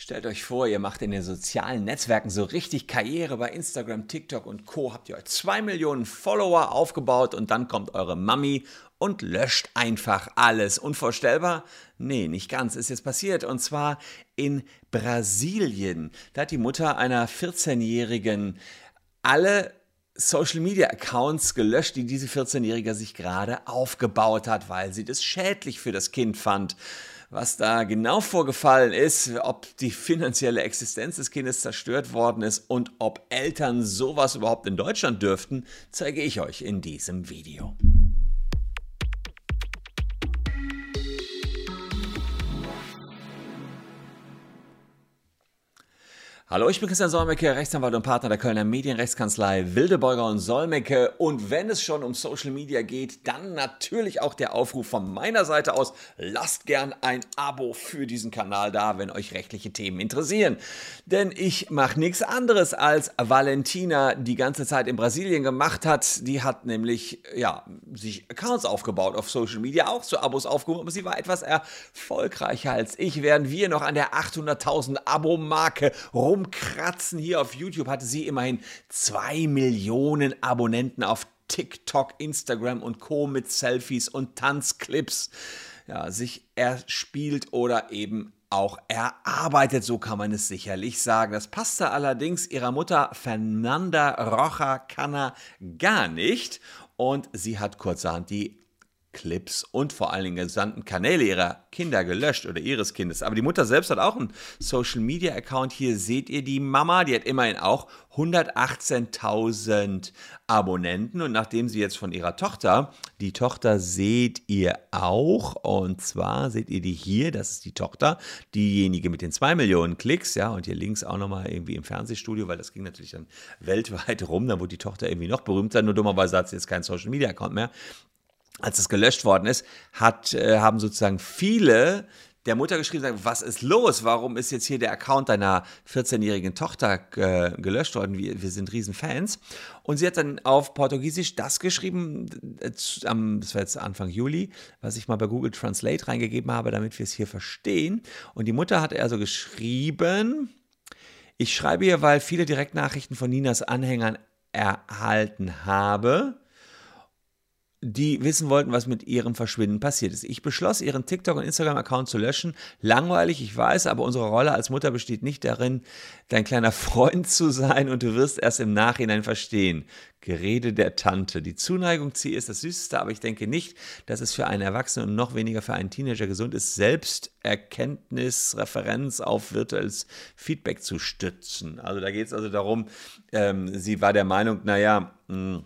Stellt euch vor, ihr macht in den sozialen Netzwerken so richtig Karriere bei Instagram, TikTok und Co. Habt ihr euch zwei Millionen Follower aufgebaut und dann kommt eure Mami und löscht einfach alles. Unvorstellbar? Nee, nicht ganz. Ist jetzt passiert. Und zwar in Brasilien. Da hat die Mutter einer 14-Jährigen alle Social Media Accounts gelöscht, die diese 14-Jährige sich gerade aufgebaut hat, weil sie das schädlich für das Kind fand. Was da genau vorgefallen ist, ob die finanzielle Existenz des Kindes zerstört worden ist und ob Eltern sowas überhaupt in Deutschland dürften, zeige ich euch in diesem Video. Hallo, ich bin Christian Solmecke, Rechtsanwalt und Partner der Kölner Medienrechtskanzlei Wildebeuger und Solmecke. Und wenn es schon um Social Media geht, dann natürlich auch der Aufruf von meiner Seite aus. Lasst gern ein Abo für diesen Kanal da, wenn euch rechtliche Themen interessieren. Denn ich mache nichts anderes, als Valentina die ganze Zeit in Brasilien gemacht hat. Die hat nämlich, ja, sich Accounts aufgebaut auf Social Media, auch zu Abos aufgebaut, aber sie war etwas erfolgreicher als ich. Während wir noch an der 800.000 Abo-Marke rum rumkratzen hier auf YouTube hatte sie immerhin zwei Millionen Abonnenten auf TikTok, Instagram und Co. mit Selfies und Tanzclips. Ja, sich erspielt oder eben auch erarbeitet, so kann man es sicherlich sagen. Das passte allerdings ihrer Mutter Fernanda Rocha Canna gar nicht und sie hat kurzerhand die Clips und vor allen Dingen gesandten Kanäle ihrer Kinder gelöscht oder ihres Kindes. Aber die Mutter selbst hat auch einen Social Media Account. Hier seht ihr die Mama, die hat immerhin auch 118.000 Abonnenten. Und nachdem sie jetzt von ihrer Tochter, die Tochter seht ihr auch, und zwar seht ihr die hier, das ist die Tochter, diejenige mit den 2 Millionen Klicks, ja, und hier links auch nochmal irgendwie im Fernsehstudio, weil das ging natürlich dann weltweit rum, dann wurde die Tochter irgendwie noch berühmter, nur dummerweise hat sie jetzt keinen Social Media Account mehr als es gelöscht worden ist, hat, äh, haben sozusagen viele der Mutter geschrieben, sagen, was ist los? Warum ist jetzt hier der Account deiner 14-jährigen Tochter äh, gelöscht worden? Wir, wir sind Riesenfans. Und sie hat dann auf Portugiesisch das geschrieben, äh, das war jetzt Anfang Juli, was ich mal bei Google Translate reingegeben habe, damit wir es hier verstehen. Und die Mutter hat also geschrieben, ich schreibe hier, weil viele Direktnachrichten von Ninas Anhängern erhalten habe die wissen wollten, was mit ihrem Verschwinden passiert ist. Ich beschloss, ihren TikTok- und Instagram-Account zu löschen. Langweilig, ich weiß, aber unsere Rolle als Mutter besteht nicht darin, dein kleiner Freund zu sein und du wirst erst im Nachhinein verstehen. Gerede der Tante. Die Zuneigung zu ihr ist das Süßeste, aber ich denke nicht, dass es für einen Erwachsenen und noch weniger für einen Teenager gesund ist, Selbsterkenntnis, Referenz auf virtuelles Feedback zu stützen. Also da geht es also darum, ähm, sie war der Meinung, naja, mh, hm,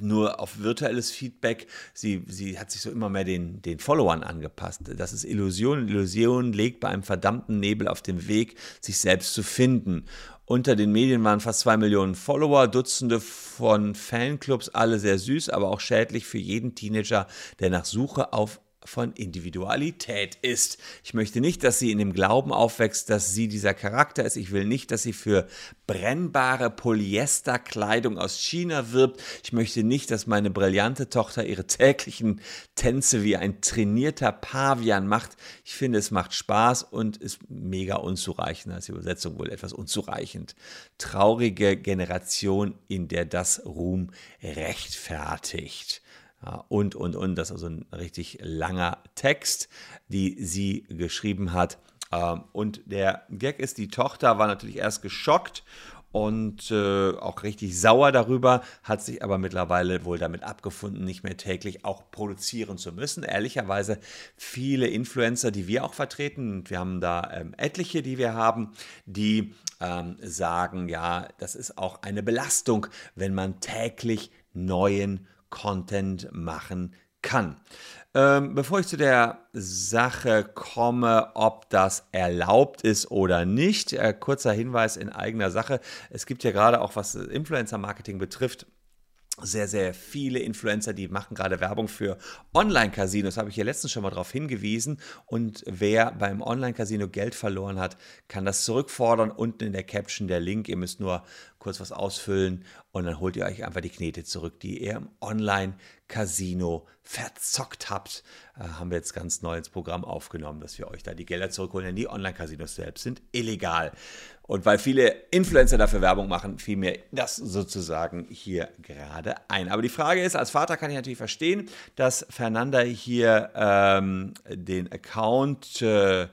nur auf virtuelles Feedback. Sie, sie hat sich so immer mehr den, den Followern angepasst. Das ist Illusion. Illusion legt bei einem verdammten Nebel auf dem Weg, sich selbst zu finden. Unter den Medien waren fast zwei Millionen Follower, Dutzende von Fanclubs, alle sehr süß, aber auch schädlich für jeden Teenager, der nach Suche auf von Individualität ist. Ich möchte nicht, dass sie in dem Glauben aufwächst, dass sie dieser Charakter ist. Ich will nicht, dass sie für brennbare Polyesterkleidung aus China wirbt. Ich möchte nicht, dass meine brillante Tochter ihre täglichen Tänze wie ein trainierter Pavian macht. Ich finde, es macht Spaß und ist mega unzureichend. als Übersetzung wohl etwas unzureichend. Traurige Generation, in der das Ruhm rechtfertigt. Ja, und, und, und. Das ist also ein richtig langer Text, die sie geschrieben hat. Ähm, und der Gag ist, die Tochter war natürlich erst geschockt und äh, auch richtig sauer darüber, hat sich aber mittlerweile wohl damit abgefunden, nicht mehr täglich auch produzieren zu müssen. Ehrlicherweise viele Influencer, die wir auch vertreten, wir haben da ähm, etliche, die wir haben, die ähm, sagen, ja, das ist auch eine Belastung, wenn man täglich neuen Content machen kann. Ähm, bevor ich zu der Sache komme, ob das erlaubt ist oder nicht, äh, kurzer Hinweis in eigener Sache. Es gibt ja gerade auch, was Influencer-Marketing betrifft, sehr, sehr viele Influencer, die machen gerade Werbung für Online-Casinos. Habe ich hier letztens schon mal darauf hingewiesen. Und wer beim Online-Casino Geld verloren hat, kann das zurückfordern. Unten in der Caption der Link. Ihr müsst nur kurz was ausfüllen und dann holt ihr euch einfach die Knete zurück, die ihr im Online-Casino verzockt habt. Äh, haben wir jetzt ganz neu ins Programm aufgenommen, dass wir euch da die Gelder zurückholen, denn die Online-Casinos selbst sind illegal. Und weil viele Influencer dafür Werbung machen, fiel mir das sozusagen hier gerade ein. Aber die Frage ist, als Vater kann ich natürlich verstehen, dass Fernanda hier ähm, den Account äh,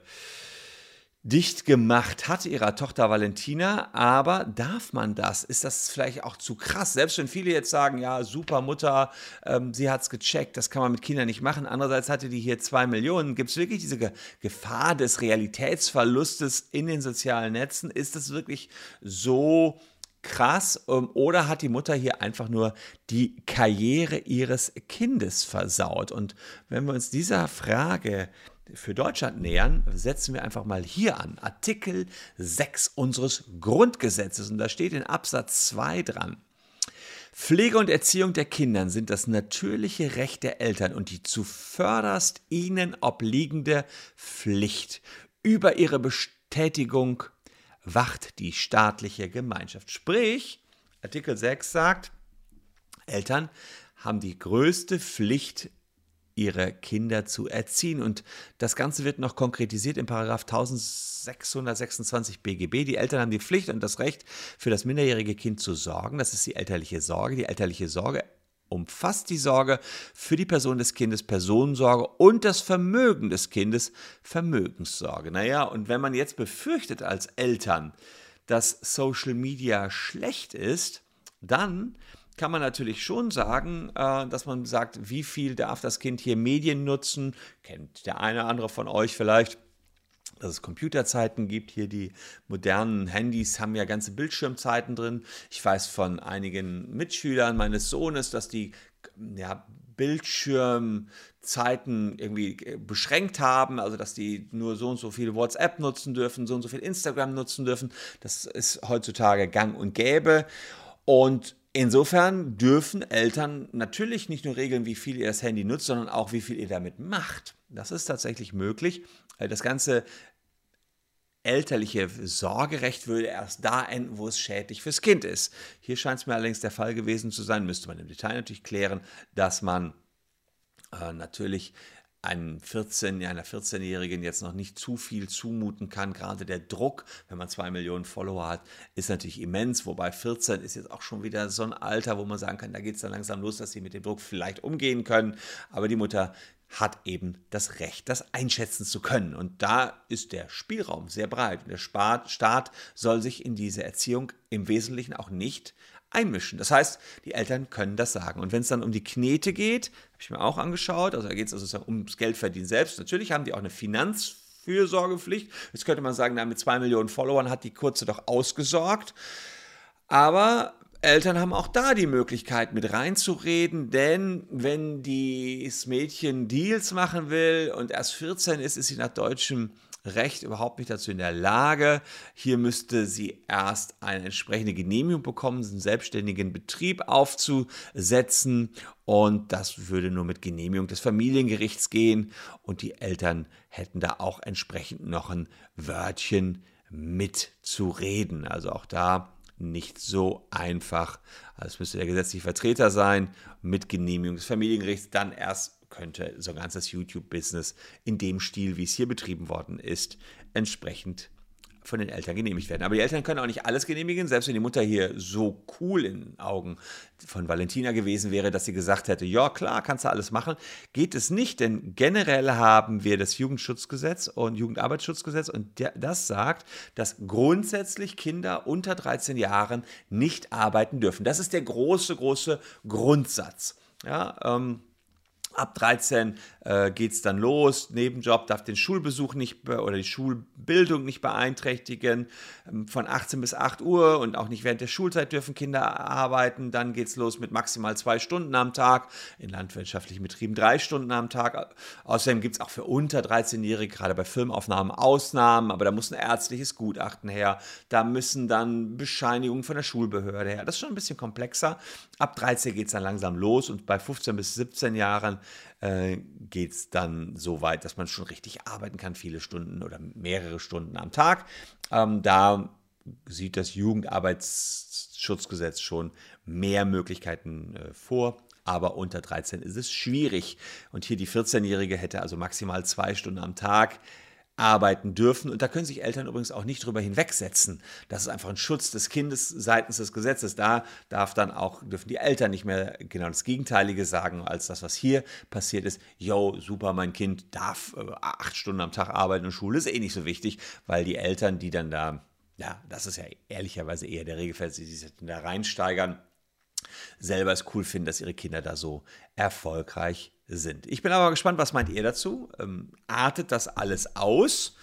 dicht gemacht hat, ihrer Tochter Valentina. Aber darf man das? Ist das vielleicht auch zu krass? Selbst wenn viele jetzt sagen, ja, super Mutter, ähm, sie hat es gecheckt, das kann man mit Kindern nicht machen. Andererseits hatte die hier zwei Millionen. Gibt es wirklich diese Ge Gefahr des Realitätsverlustes in den sozialen Netzen? Ist das wirklich so krass? Ähm, oder hat die Mutter hier einfach nur die Karriere ihres Kindes versaut? Und wenn wir uns dieser Frage für Deutschland nähern, setzen wir einfach mal hier an. Artikel 6 unseres Grundgesetzes. Und da steht in Absatz 2 dran. Pflege und Erziehung der Kinder sind das natürliche Recht der Eltern und die zuvörderst ihnen obliegende Pflicht. Über ihre Bestätigung wacht die staatliche Gemeinschaft. Sprich, Artikel 6 sagt, Eltern haben die größte Pflicht, ihre Kinder zu erziehen. Und das Ganze wird noch konkretisiert in Paragraph 1626 BGB. Die Eltern haben die Pflicht und das Recht, für das minderjährige Kind zu sorgen. Das ist die elterliche Sorge. Die elterliche Sorge umfasst die Sorge für die Person des Kindes, Personensorge und das Vermögen des Kindes, Vermögenssorge. Naja, und wenn man jetzt befürchtet als Eltern, dass Social Media schlecht ist, dann kann man natürlich schon sagen, äh, dass man sagt, wie viel darf das Kind hier Medien nutzen? Kennt der eine oder andere von euch vielleicht? dass es Computerzeiten gibt. Hier die modernen Handys haben ja ganze Bildschirmzeiten drin. Ich weiß von einigen Mitschülern meines Sohnes, dass die ja, Bildschirmzeiten irgendwie beschränkt haben, also dass die nur so und so viel WhatsApp nutzen dürfen, so und so viel Instagram nutzen dürfen. Das ist heutzutage gang und gäbe. Und Insofern dürfen Eltern natürlich nicht nur regeln, wie viel ihr das Handy nutzt, sondern auch, wie viel ihr damit macht. Das ist tatsächlich möglich. Das ganze elterliche Sorgerecht würde erst da enden, wo es schädlich fürs Kind ist. Hier scheint es mir allerdings der Fall gewesen zu sein, müsste man im Detail natürlich klären, dass man äh, natürlich einem 14, einer 14-Jährigen jetzt noch nicht zu viel zumuten kann. Gerade der Druck, wenn man zwei Millionen Follower hat, ist natürlich immens. Wobei 14 ist jetzt auch schon wieder so ein Alter, wo man sagen kann, da geht es dann langsam los, dass sie mit dem Druck vielleicht umgehen können. Aber die Mutter hat eben das Recht, das einschätzen zu können. Und da ist der Spielraum sehr breit. Und der Staat soll sich in diese Erziehung im Wesentlichen auch nicht einmischen. Das heißt, die Eltern können das sagen. Und wenn es dann um die Knete geht, habe ich mir auch angeschaut, also da geht es also ums Geldverdienen selbst. Natürlich haben die auch eine Finanzfürsorgepflicht. Jetzt könnte man sagen, mit zwei Millionen Followern hat die Kurze doch ausgesorgt. Aber Eltern haben auch da die Möglichkeit mit reinzureden, denn wenn das Mädchen Deals machen will und erst 14 ist, ist sie nach deutschem Recht überhaupt nicht dazu in der Lage. Hier müsste sie erst eine entsprechende Genehmigung bekommen, einen selbstständigen Betrieb aufzusetzen. Und das würde nur mit Genehmigung des Familiengerichts gehen. Und die Eltern hätten da auch entsprechend noch ein Wörtchen mitzureden. Also auch da nicht so einfach. Also es müsste der gesetzliche Vertreter sein mit Genehmigung des Familiengerichts, dann erst könnte so ganz das YouTube-Business in dem Stil, wie es hier betrieben worden ist, entsprechend von den Eltern genehmigt werden. Aber die Eltern können auch nicht alles genehmigen, selbst wenn die Mutter hier so cool in den Augen von Valentina gewesen wäre, dass sie gesagt hätte, ja klar, kannst du alles machen, geht es nicht, denn generell haben wir das Jugendschutzgesetz und Jugendarbeitsschutzgesetz und das sagt, dass grundsätzlich Kinder unter 13 Jahren nicht arbeiten dürfen. Das ist der große, große Grundsatz. Ja, ähm, Ab 13 äh, geht es dann los. Nebenjob darf den Schulbesuch nicht oder die Schulbildung nicht beeinträchtigen. Ähm, von 18 bis 8 Uhr und auch nicht während der Schulzeit dürfen Kinder arbeiten. Dann geht es los mit maximal zwei Stunden am Tag. In landwirtschaftlichen Betrieben drei Stunden am Tag. Außerdem gibt es auch für unter 13-Jährige, gerade bei Filmaufnahmen, Ausnahmen. Aber da muss ein ärztliches Gutachten her. Da müssen dann Bescheinigungen von der Schulbehörde her. Das ist schon ein bisschen komplexer. Ab 13 geht es dann langsam los und bei 15 bis 17 Jahren äh, geht es dann so weit, dass man schon richtig arbeiten kann, viele Stunden oder mehrere Stunden am Tag. Ähm, da sieht das Jugendarbeitsschutzgesetz schon mehr Möglichkeiten äh, vor. Aber unter 13 ist es schwierig. Und hier die 14-Jährige hätte also maximal zwei Stunden am Tag arbeiten dürfen. Und da können sich Eltern übrigens auch nicht drüber hinwegsetzen. Das ist einfach ein Schutz des Kindes seitens des Gesetzes. Da darf dann auch, dürfen die Eltern nicht mehr genau das Gegenteilige sagen, als das, was hier passiert ist. Yo, super, mein Kind darf äh, acht Stunden am Tag arbeiten und Schule ist eh nicht so wichtig, weil die Eltern, die dann da, ja, das ist ja ehrlicherweise eher der Regelfall, sie sich da reinsteigern, selber es cool finden, dass ihre Kinder da so erfolgreich sind. Ich bin aber gespannt, was meint ihr dazu? Ähm, artet das alles aus?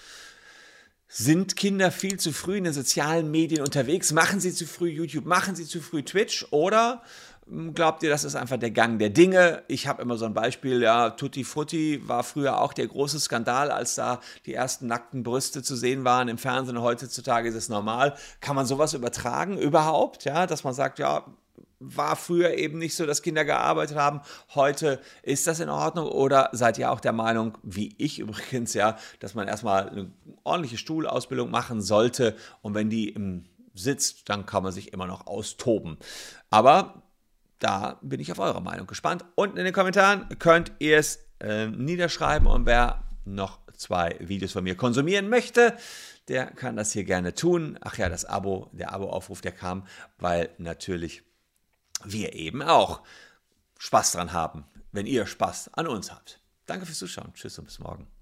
Sind Kinder viel zu früh in den sozialen Medien unterwegs? Machen sie zu früh YouTube? Machen sie zu früh Twitch? Oder hm, glaubt ihr, das ist einfach der Gang der Dinge? Ich habe immer so ein Beispiel, ja, Tutti Frutti war früher auch der große Skandal, als da die ersten nackten Brüste zu sehen waren im Fernsehen. Heutzutage ist es normal. Kann man sowas übertragen überhaupt? Ja, dass man sagt, ja, war früher eben nicht so, dass Kinder gearbeitet haben. Heute ist das in Ordnung oder seid ihr auch der Meinung, wie ich übrigens, ja, dass man erstmal eine ordentliche Stuhlausbildung machen sollte und wenn die im sitzt, dann kann man sich immer noch austoben. Aber da bin ich auf eure Meinung gespannt. Unten in den Kommentaren könnt ihr es äh, niederschreiben und wer noch zwei Videos von mir konsumieren möchte, der kann das hier gerne tun. Ach ja, das Abo, der Abo-Aufruf, der kam, weil natürlich wir eben auch Spaß dran haben, wenn ihr Spaß an uns habt. Danke fürs Zuschauen. Tschüss und bis morgen.